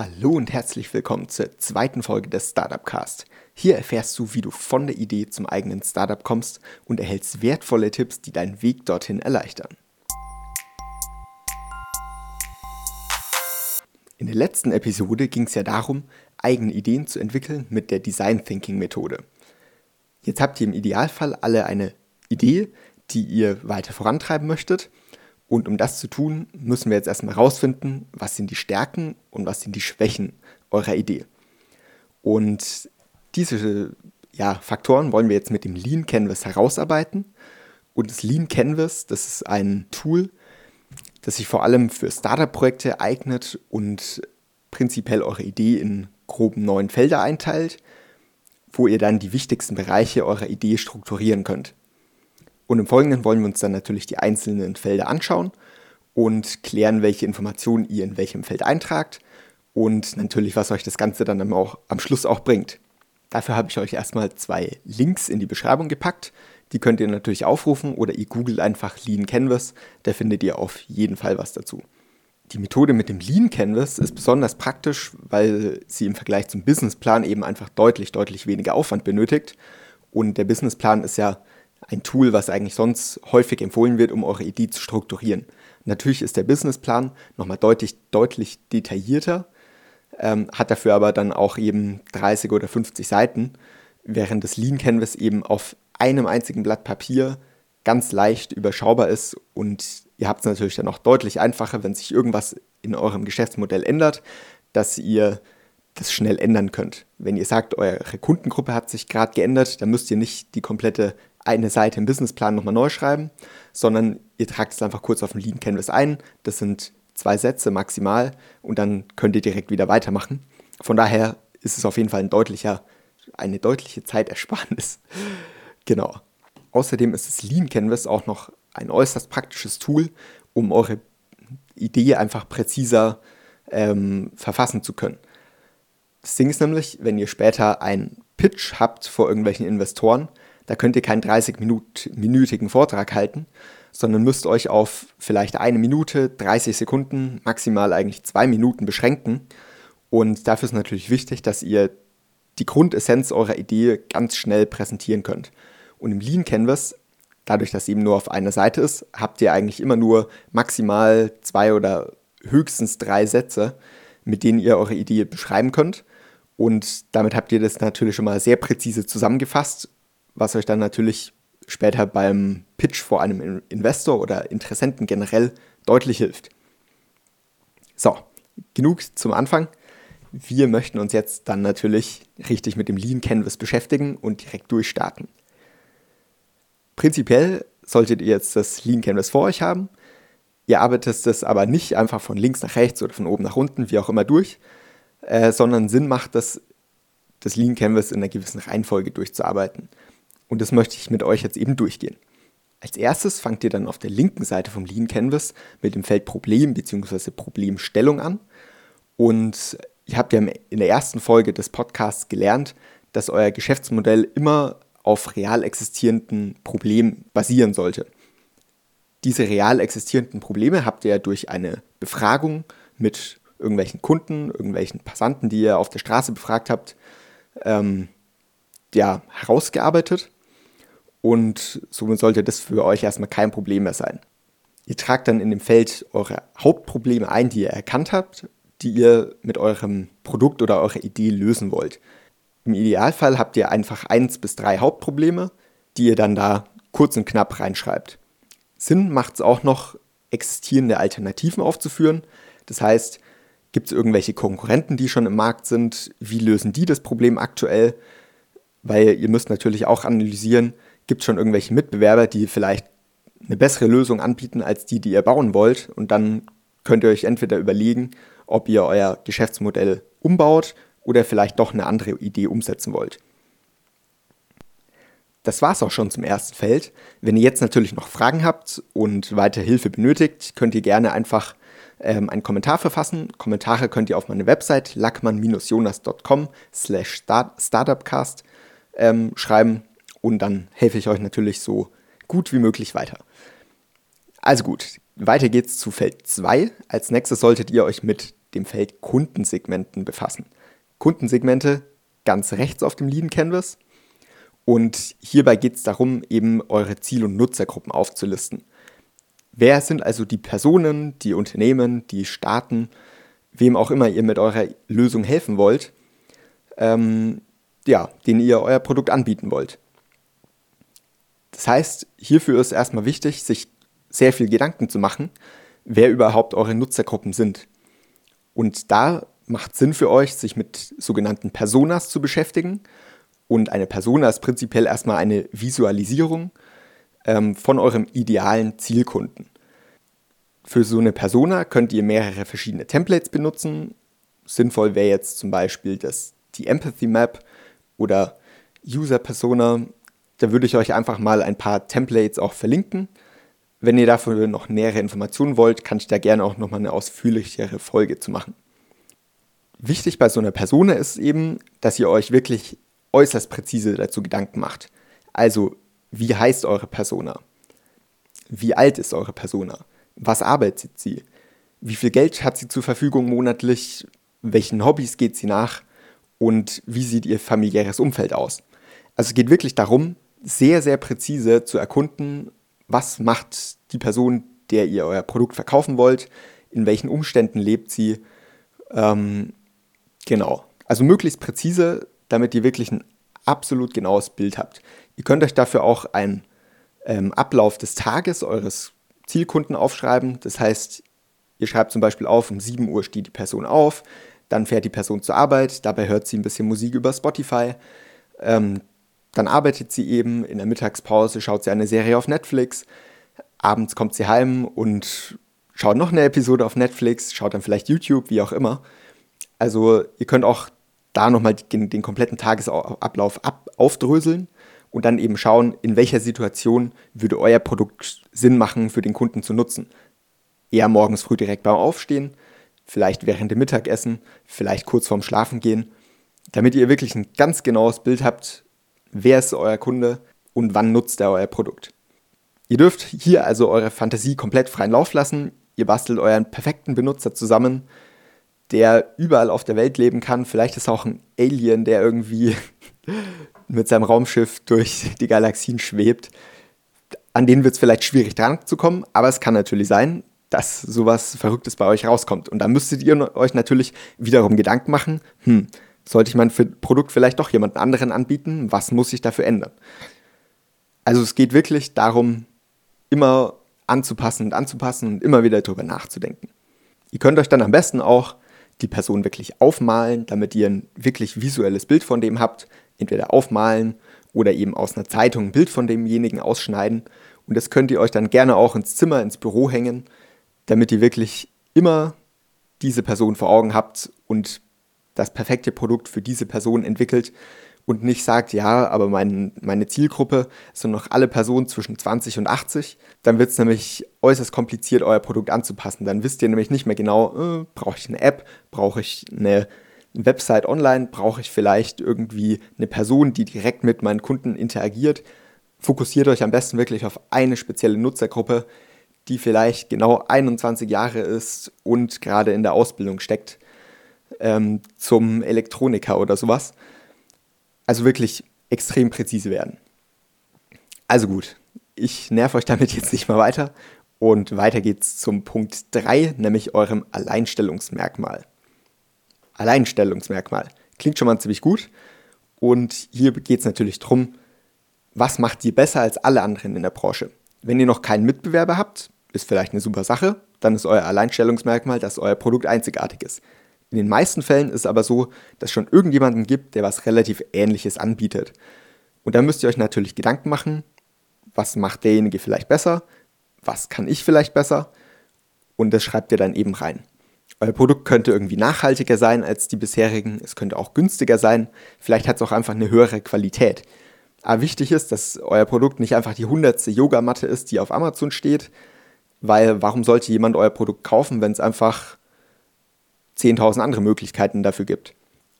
Hallo und herzlich willkommen zur zweiten Folge des Startup Cast. Hier erfährst du, wie du von der Idee zum eigenen Startup kommst und erhältst wertvolle Tipps, die deinen Weg dorthin erleichtern. In der letzten Episode ging es ja darum, eigene Ideen zu entwickeln mit der Design Thinking Methode. Jetzt habt ihr im Idealfall alle eine Idee, die ihr weiter vorantreiben möchtet und um das zu tun, müssen wir jetzt erstmal herausfinden, was sind die Stärken und was sind die Schwächen eurer Idee. Und diese ja, Faktoren wollen wir jetzt mit dem Lean Canvas herausarbeiten. Und das Lean Canvas, das ist ein Tool, das sich vor allem für Startup-Projekte eignet und prinzipiell eure Idee in groben neuen Felder einteilt, wo ihr dann die wichtigsten Bereiche eurer Idee strukturieren könnt. Und im Folgenden wollen wir uns dann natürlich die einzelnen Felder anschauen und klären, welche Informationen ihr in welchem Feld eintragt und natürlich, was euch das Ganze dann auch, am Schluss auch bringt. Dafür habe ich euch erstmal zwei Links in die Beschreibung gepackt. Die könnt ihr natürlich aufrufen oder ihr googelt einfach Lean Canvas, da findet ihr auf jeden Fall was dazu. Die Methode mit dem Lean Canvas ist besonders praktisch, weil sie im Vergleich zum Businessplan eben einfach deutlich, deutlich weniger Aufwand benötigt. Und der Businessplan ist ja ein Tool, was eigentlich sonst häufig empfohlen wird, um eure Idee zu strukturieren. Natürlich ist der Businessplan nochmal deutlich, deutlich detaillierter, ähm, hat dafür aber dann auch eben 30 oder 50 Seiten, während das Lean Canvas eben auf einem einzigen Blatt Papier ganz leicht überschaubar ist und ihr habt es natürlich dann auch deutlich einfacher, wenn sich irgendwas in eurem Geschäftsmodell ändert, dass ihr das schnell ändern könnt. Wenn ihr sagt, eure Kundengruppe hat sich gerade geändert, dann müsst ihr nicht die komplette eine Seite im Businessplan nochmal neu schreiben, sondern ihr tragt es einfach kurz auf dem Lean Canvas ein. Das sind zwei Sätze maximal und dann könnt ihr direkt wieder weitermachen. Von daher ist es auf jeden Fall ein deutlicher, eine deutliche Zeitersparnis. genau. Außerdem ist das Lean Canvas auch noch ein äußerst praktisches Tool, um eure Idee einfach präziser ähm, verfassen zu können. Das Ding ist nämlich, wenn ihr später einen Pitch habt vor irgendwelchen Investoren, da könnt ihr keinen 30-minütigen Vortrag halten, sondern müsst euch auf vielleicht eine Minute, 30 Sekunden, maximal eigentlich zwei Minuten beschränken. Und dafür ist natürlich wichtig, dass ihr die Grundessenz eurer Idee ganz schnell präsentieren könnt. Und im Lean Canvas, dadurch, dass eben nur auf einer Seite ist, habt ihr eigentlich immer nur maximal zwei oder höchstens drei Sätze, mit denen ihr eure Idee beschreiben könnt. Und damit habt ihr das natürlich schon mal sehr präzise zusammengefasst was euch dann natürlich später beim Pitch vor einem Investor oder Interessenten generell deutlich hilft. So, genug zum Anfang. Wir möchten uns jetzt dann natürlich richtig mit dem Lean Canvas beschäftigen und direkt durchstarten. Prinzipiell solltet ihr jetzt das Lean Canvas vor euch haben. Ihr arbeitet das aber nicht einfach von links nach rechts oder von oben nach unten, wie auch immer durch, äh, sondern Sinn macht das, das Lean Canvas in einer gewissen Reihenfolge durchzuarbeiten. Und das möchte ich mit euch jetzt eben durchgehen. Als erstes fangt ihr dann auf der linken Seite vom Lean Canvas mit dem Feld Problem bzw. Problemstellung an. Und ihr habt ja in der ersten Folge des Podcasts gelernt, dass euer Geschäftsmodell immer auf real existierenden Problemen basieren sollte. Diese real existierenden Probleme habt ihr durch eine Befragung mit irgendwelchen Kunden, irgendwelchen Passanten, die ihr auf der Straße befragt habt, ähm, ja, herausgearbeitet und somit sollte das für euch erstmal kein Problem mehr sein. Ihr tragt dann in dem Feld eure Hauptprobleme ein, die ihr erkannt habt, die ihr mit eurem Produkt oder eurer Idee lösen wollt. Im Idealfall habt ihr einfach eins bis drei Hauptprobleme, die ihr dann da kurz und knapp reinschreibt. Sinn macht es auch noch, existierende Alternativen aufzuführen. Das heißt, gibt es irgendwelche Konkurrenten, die schon im Markt sind? Wie lösen die das Problem aktuell? Weil ihr müsst natürlich auch analysieren, gibt es schon irgendwelche Mitbewerber, die vielleicht eine bessere Lösung anbieten als die, die ihr bauen wollt. Und dann könnt ihr euch entweder überlegen, ob ihr euer Geschäftsmodell umbaut oder vielleicht doch eine andere Idee umsetzen wollt. Das war es auch schon zum ersten Feld. Wenn ihr jetzt natürlich noch Fragen habt und weiter Hilfe benötigt, könnt ihr gerne einfach ähm, einen Kommentar verfassen. Kommentare könnt ihr auf meine Website lackmann-jonas.com slash startupcast ähm, schreiben und dann helfe ich euch natürlich so gut wie möglich weiter. Also gut, weiter geht's zu Feld 2. Als nächstes solltet ihr euch mit dem Feld Kundensegmenten befassen. Kundensegmente ganz rechts auf dem Lean Canvas. Und hierbei geht es darum, eben eure Ziel- und Nutzergruppen aufzulisten. Wer sind also die Personen, die Unternehmen, die Staaten, wem auch immer ihr mit eurer Lösung helfen wollt, ähm, ja, denen ihr euer Produkt anbieten wollt. Das heißt, hierfür ist erstmal wichtig, sich sehr viel Gedanken zu machen, wer überhaupt eure Nutzergruppen sind. Und da macht Sinn für euch, sich mit sogenannten Personas zu beschäftigen. Und eine Persona ist prinzipiell erstmal eine Visualisierung ähm, von eurem idealen Zielkunden. Für so eine Persona könnt ihr mehrere verschiedene Templates benutzen. Sinnvoll wäre jetzt zum Beispiel das, die Empathy Map oder User Persona. Da würde ich euch einfach mal ein paar Templates auch verlinken. Wenn ihr dafür noch nähere Informationen wollt, kann ich da gerne auch nochmal eine ausführlichere Folge zu machen. Wichtig bei so einer Persona ist eben, dass ihr euch wirklich äußerst präzise dazu Gedanken macht. Also, wie heißt eure Persona? Wie alt ist eure Persona? Was arbeitet sie? Wie viel Geld hat sie zur Verfügung monatlich? Welchen Hobbys geht sie nach? Und wie sieht ihr familiäres Umfeld aus? Also es geht wirklich darum, sehr, sehr präzise zu erkunden, was macht die Person, der ihr euer Produkt verkaufen wollt, in welchen Umständen lebt sie. Ähm, genau. Also möglichst präzise, damit ihr wirklich ein absolut genaues Bild habt. Ihr könnt euch dafür auch einen ähm, Ablauf des Tages eures Zielkunden aufschreiben. Das heißt, ihr schreibt zum Beispiel auf, um 7 Uhr steht die Person auf, dann fährt die Person zur Arbeit, dabei hört sie ein bisschen Musik über Spotify. Ähm, dann arbeitet sie eben, in der Mittagspause schaut sie eine Serie auf Netflix, abends kommt sie heim und schaut noch eine Episode auf Netflix, schaut dann vielleicht YouTube, wie auch immer. Also ihr könnt auch da nochmal den, den kompletten Tagesablauf ab, aufdröseln und dann eben schauen, in welcher Situation würde euer Produkt Sinn machen, für den Kunden zu nutzen. Eher morgens früh direkt beim Aufstehen, vielleicht während dem Mittagessen, vielleicht kurz vorm Schlafengehen, damit ihr wirklich ein ganz genaues Bild habt, wer ist euer Kunde und wann nutzt er euer Produkt. Ihr dürft hier also eure Fantasie komplett freien Lauf lassen. Ihr bastelt euren perfekten Benutzer zusammen, der überall auf der Welt leben kann. Vielleicht ist auch ein Alien, der irgendwie mit seinem Raumschiff durch die Galaxien schwebt. An denen wird es vielleicht schwierig dran zu kommen, aber es kann natürlich sein, dass sowas Verrücktes bei euch rauskommt. Und da müsstet ihr euch natürlich wiederum Gedanken machen, hm, sollte ich mein Produkt vielleicht doch jemand anderen anbieten? Was muss ich dafür ändern? Also es geht wirklich darum, immer anzupassen und anzupassen und immer wieder darüber nachzudenken. Ihr könnt euch dann am besten auch die Person wirklich aufmalen, damit ihr ein wirklich visuelles Bild von dem habt, entweder aufmalen oder eben aus einer Zeitung ein Bild von demjenigen ausschneiden. Und das könnt ihr euch dann gerne auch ins Zimmer, ins Büro hängen, damit ihr wirklich immer diese Person vor Augen habt und das perfekte Produkt für diese Person entwickelt und nicht sagt, ja, aber mein, meine Zielgruppe sind noch alle Personen zwischen 20 und 80, dann wird es nämlich äußerst kompliziert, euer Produkt anzupassen. Dann wisst ihr nämlich nicht mehr genau, äh, brauche ich eine App, brauche ich eine Website online brauche ich vielleicht irgendwie eine Person, die direkt mit meinen Kunden interagiert. Fokussiert euch am besten wirklich auf eine spezielle Nutzergruppe, die vielleicht genau 21 Jahre ist und gerade in der Ausbildung steckt ähm, zum Elektroniker oder sowas. Also wirklich extrem präzise werden. Also gut, ich nerv euch damit jetzt nicht mal weiter und weiter geht's zum Punkt 3, nämlich eurem Alleinstellungsmerkmal. Alleinstellungsmerkmal. Klingt schon mal ziemlich gut. Und hier geht es natürlich darum, was macht ihr besser als alle anderen in der Branche? Wenn ihr noch keinen Mitbewerber habt, ist vielleicht eine super Sache, dann ist euer Alleinstellungsmerkmal, dass euer Produkt einzigartig ist. In den meisten Fällen ist es aber so, dass es schon irgendjemanden gibt, der was relativ Ähnliches anbietet. Und da müsst ihr euch natürlich Gedanken machen, was macht derjenige vielleicht besser, was kann ich vielleicht besser und das schreibt ihr dann eben rein. Euer Produkt könnte irgendwie nachhaltiger sein als die bisherigen, es könnte auch günstiger sein, vielleicht hat es auch einfach eine höhere Qualität. Aber wichtig ist, dass euer Produkt nicht einfach die hundertste Yogamatte ist, die auf Amazon steht, weil warum sollte jemand euer Produkt kaufen, wenn es einfach 10.000 andere Möglichkeiten dafür gibt?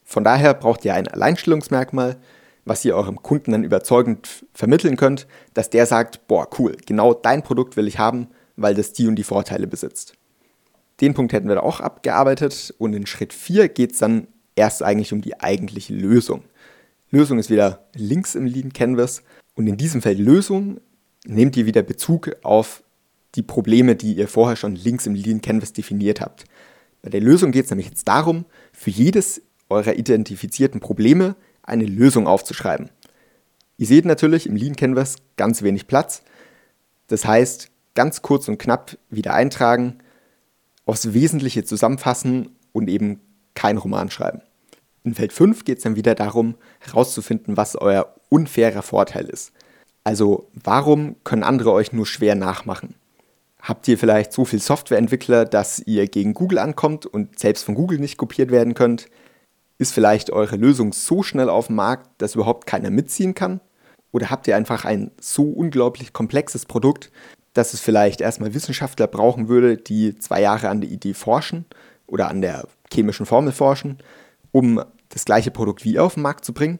Von daher braucht ihr ein Alleinstellungsmerkmal, was ihr eurem Kunden dann überzeugend vermitteln könnt, dass der sagt, boah, cool, genau dein Produkt will ich haben, weil das die und die Vorteile besitzt. Den Punkt hätten wir da auch abgearbeitet und in Schritt 4 geht es dann erst eigentlich um die eigentliche Lösung. Lösung ist wieder links im Lean Canvas und in diesem Feld Lösung nehmt ihr wieder Bezug auf die Probleme, die ihr vorher schon links im Lean Canvas definiert habt. Bei der Lösung geht es nämlich jetzt darum, für jedes eurer identifizierten Probleme eine Lösung aufzuschreiben. Ihr seht natürlich im Lean Canvas ganz wenig Platz. Das heißt, ganz kurz und knapp wieder eintragen, aufs Wesentliche zusammenfassen und eben kein Roman schreiben. In Feld 5 geht es dann wieder darum, herauszufinden, was euer unfairer Vorteil ist. Also warum können andere euch nur schwer nachmachen? Habt ihr vielleicht so viel Softwareentwickler, dass ihr gegen Google ankommt und selbst von Google nicht kopiert werden könnt? Ist vielleicht eure Lösung so schnell auf dem Markt, dass überhaupt keiner mitziehen kann? Oder habt ihr einfach ein so unglaublich komplexes Produkt, dass es vielleicht erstmal Wissenschaftler brauchen würde, die zwei Jahre an der Idee forschen oder an der chemischen Formel forschen, um das gleiche Produkt wie ihr auf den Markt zu bringen?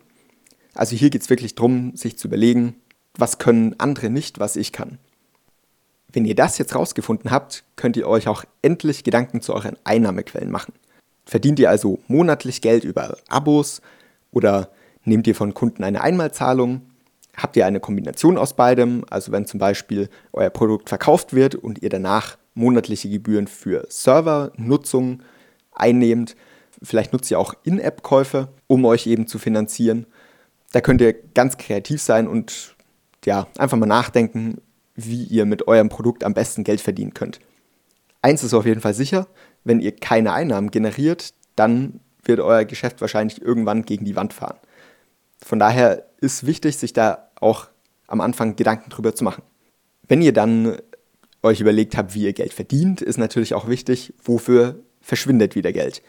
Also hier geht es wirklich darum, sich zu überlegen, was können andere nicht, was ich kann. Wenn ihr das jetzt rausgefunden habt, könnt ihr euch auch endlich Gedanken zu euren Einnahmequellen machen. Verdient ihr also monatlich Geld über Abos oder nehmt ihr von Kunden eine Einmalzahlung? Habt ihr eine Kombination aus beidem? Also wenn zum Beispiel euer Produkt verkauft wird und ihr danach monatliche Gebühren für Servernutzung einnehmt, vielleicht nutzt ihr auch In-App-Käufe, um euch eben zu finanzieren. Da könnt ihr ganz kreativ sein und ja, einfach mal nachdenken, wie ihr mit eurem Produkt am besten Geld verdienen könnt. Eins ist auf jeden Fall sicher, wenn ihr keine Einnahmen generiert, dann wird euer Geschäft wahrscheinlich irgendwann gegen die Wand fahren. Von daher ist wichtig, sich da auch am Anfang Gedanken drüber zu machen. Wenn ihr dann euch überlegt habt, wie ihr Geld verdient, ist natürlich auch wichtig, wofür verschwindet wieder Geld.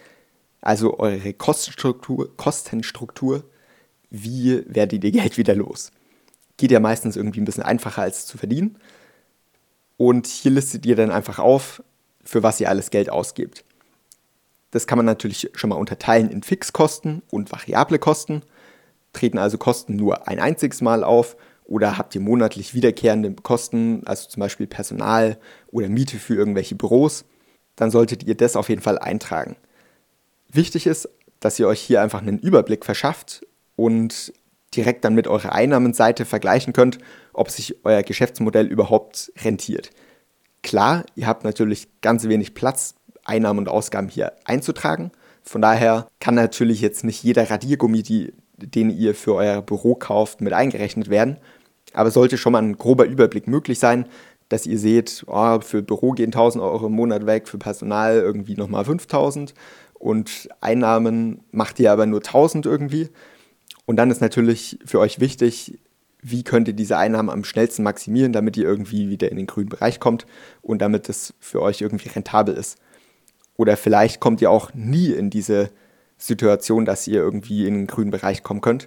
Also eure Kostenstruktur, Kostenstruktur wie werdet ihr Geld wieder los? Geht ja meistens irgendwie ein bisschen einfacher als zu verdienen. Und hier listet ihr dann einfach auf, für was ihr alles Geld ausgebt. Das kann man natürlich schon mal unterteilen in Fixkosten und variable Kosten. Treten also Kosten nur ein einziges Mal auf oder habt ihr monatlich wiederkehrende Kosten, also zum Beispiel Personal oder Miete für irgendwelche Büros, dann solltet ihr das auf jeden Fall eintragen. Wichtig ist, dass ihr euch hier einfach einen Überblick verschafft und direkt dann mit eurer Einnahmenseite vergleichen könnt, ob sich euer Geschäftsmodell überhaupt rentiert. Klar, ihr habt natürlich ganz wenig Platz, Einnahmen und Ausgaben hier einzutragen. Von daher kann natürlich jetzt nicht jeder Radiergummi, die, den ihr für euer Büro kauft, mit eingerechnet werden. Aber sollte schon mal ein grober Überblick möglich sein, dass ihr seht, oh, für Büro gehen 1000 Euro im Monat weg, für Personal irgendwie nochmal 5000 und Einnahmen macht ihr aber nur 1000 irgendwie. Und dann ist natürlich für euch wichtig, wie könnt ihr diese Einnahmen am schnellsten maximieren, damit ihr irgendwie wieder in den grünen Bereich kommt und damit es für euch irgendwie rentabel ist. Oder vielleicht kommt ihr auch nie in diese Situation, dass ihr irgendwie in den grünen Bereich kommen könnt.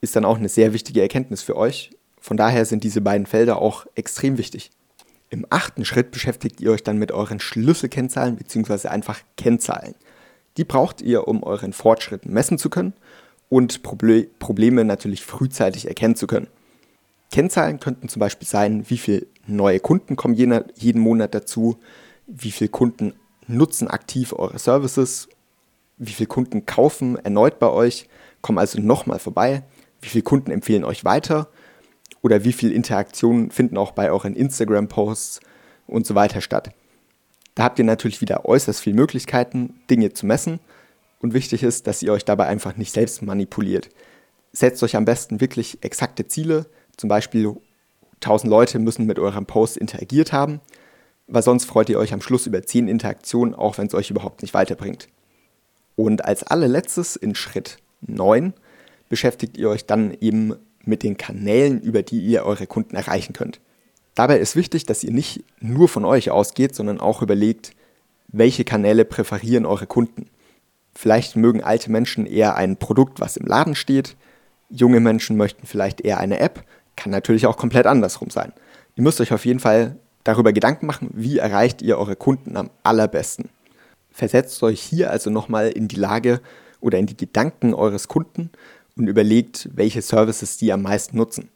Ist dann auch eine sehr wichtige Erkenntnis für euch. Von daher sind diese beiden Felder auch extrem wichtig. Im achten Schritt beschäftigt ihr euch dann mit euren Schlüsselkennzahlen bzw. einfach Kennzahlen. Die braucht ihr, um euren Fortschritt messen zu können und Proble Probleme natürlich frühzeitig erkennen zu können. Kennzahlen könnten zum Beispiel sein, wie viele neue Kunden kommen jeden Monat dazu, wie viele Kunden nutzen aktiv eure Services, wie viele Kunden kaufen erneut bei euch, kommen also nochmal vorbei, wie viele Kunden empfehlen euch weiter oder wie viele Interaktionen finden auch bei euren Instagram-Posts und so weiter statt. Da habt ihr natürlich wieder äußerst viele Möglichkeiten, Dinge zu messen und wichtig ist, dass ihr euch dabei einfach nicht selbst manipuliert. Setzt euch am besten wirklich exakte Ziele, zum Beispiel 1000 Leute müssen mit eurem Post interagiert haben, weil sonst freut ihr euch am Schluss über 10 Interaktionen, auch wenn es euch überhaupt nicht weiterbringt. Und als allerletztes in Schritt 9 beschäftigt ihr euch dann eben mit den Kanälen, über die ihr eure Kunden erreichen könnt. Dabei ist wichtig, dass ihr nicht nur von euch ausgeht, sondern auch überlegt, welche Kanäle präferieren eure Kunden. Vielleicht mögen alte Menschen eher ein Produkt, was im Laden steht. Junge Menschen möchten vielleicht eher eine App. Kann natürlich auch komplett andersrum sein. Ihr müsst euch auf jeden Fall darüber Gedanken machen, wie erreicht ihr eure Kunden am allerbesten. Versetzt euch hier also nochmal in die Lage oder in die Gedanken eures Kunden und überlegt, welche Services die am meisten nutzen.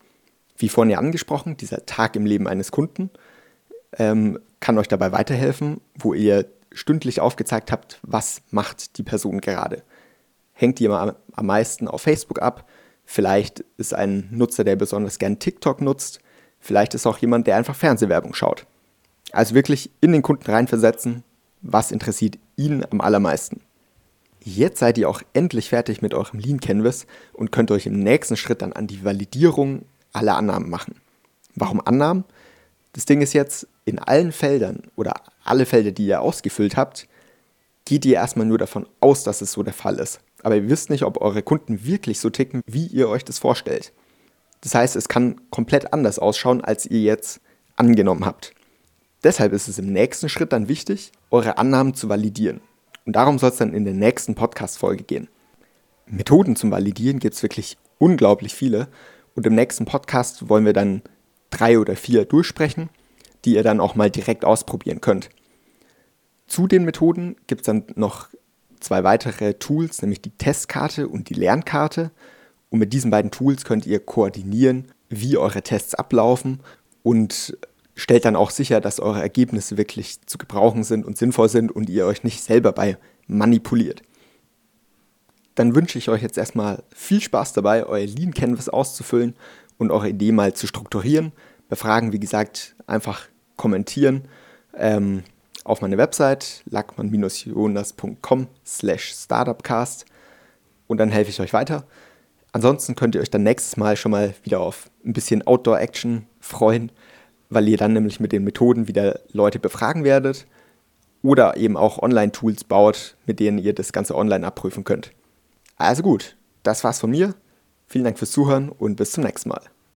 Wie vorhin ja angesprochen, dieser Tag im Leben eines Kunden ähm, kann euch dabei weiterhelfen, wo ihr stündlich aufgezeigt habt, was macht die Person gerade. Hängt die am meisten auf Facebook ab? Vielleicht ist ein Nutzer, der besonders gern TikTok nutzt. Vielleicht ist auch jemand, der einfach Fernsehwerbung schaut. Also wirklich in den Kunden reinversetzen, was interessiert ihn am allermeisten. Jetzt seid ihr auch endlich fertig mit eurem Lean Canvas und könnt euch im nächsten Schritt dann an die Validierung aller Annahmen machen. Warum Annahmen? Das Ding ist jetzt, in allen Feldern oder alle Felder, die ihr ausgefüllt habt, geht ihr erstmal nur davon aus, dass es so der Fall ist. Aber ihr wisst nicht, ob eure Kunden wirklich so ticken, wie ihr euch das vorstellt. Das heißt, es kann komplett anders ausschauen, als ihr jetzt angenommen habt. Deshalb ist es im nächsten Schritt dann wichtig, eure Annahmen zu validieren. Und darum soll es dann in der nächsten Podcast-Folge gehen. Methoden zum Validieren gibt es wirklich unglaublich viele. Und im nächsten Podcast wollen wir dann drei oder vier durchsprechen, die ihr dann auch mal direkt ausprobieren könnt. Zu den Methoden gibt es dann noch zwei weitere Tools, nämlich die Testkarte und die Lernkarte. Und mit diesen beiden Tools könnt ihr koordinieren, wie eure Tests ablaufen und stellt dann auch sicher, dass eure Ergebnisse wirklich zu gebrauchen sind und sinnvoll sind und ihr euch nicht selber bei manipuliert. Dann wünsche ich euch jetzt erstmal viel Spaß dabei, euer Lean Canvas auszufüllen und eure Idee mal zu strukturieren. Bei Fragen, wie gesagt, einfach kommentieren ähm, auf meine Website lackmann-jonas.com slash startupcast und dann helfe ich euch weiter. Ansonsten könnt ihr euch dann nächstes Mal schon mal wieder auf ein bisschen Outdoor-Action freuen weil ihr dann nämlich mit den Methoden wieder Leute befragen werdet oder eben auch Online-Tools baut, mit denen ihr das Ganze online abprüfen könnt. Also gut, das war's von mir. Vielen Dank fürs Zuhören und bis zum nächsten Mal.